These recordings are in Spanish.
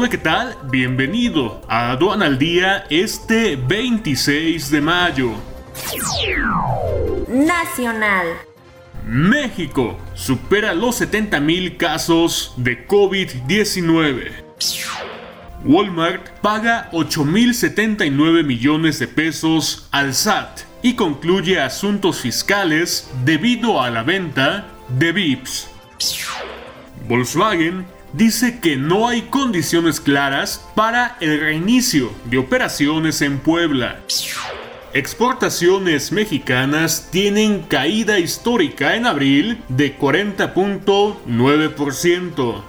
Hola, ¿qué tal? Bienvenido a Aduana al Día este 26 de mayo. Nacional. México supera los 70.000 casos de COVID-19. Walmart paga 8.079 millones de pesos al SAT y concluye asuntos fiscales debido a la venta de VIPs. Volkswagen dice que no hay condiciones claras para el reinicio de operaciones en Puebla. Exportaciones mexicanas tienen caída histórica en abril de 40.9%.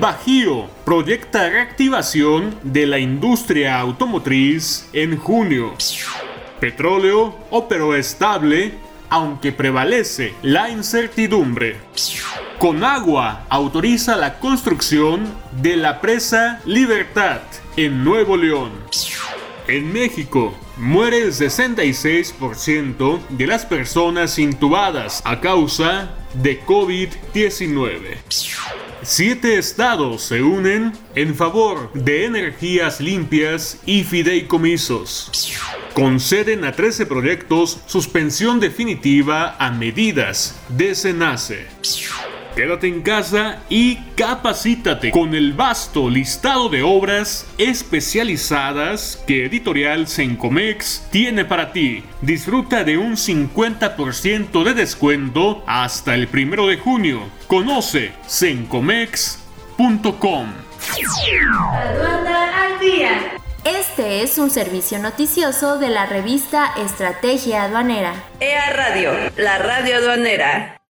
Bajío proyecta reactivación de la industria automotriz en junio. Petróleo operó estable, aunque prevalece la incertidumbre. Conagua autoriza la construcción de la presa Libertad en Nuevo León. En México, muere el 66% de las personas intubadas a causa de COVID-19. Siete estados se unen en favor de energías limpias y fideicomisos. Conceden a 13 proyectos suspensión definitiva a medidas de SENACE. Quédate en casa y capacítate con el vasto listado de obras especializadas que Editorial Sencomex tiene para ti. Disfruta de un 50% de descuento hasta el primero de junio. Conoce sencomex.com. Aduana al día. Este es un servicio noticioso de la revista Estrategia Aduanera. EA Radio, la radio aduanera.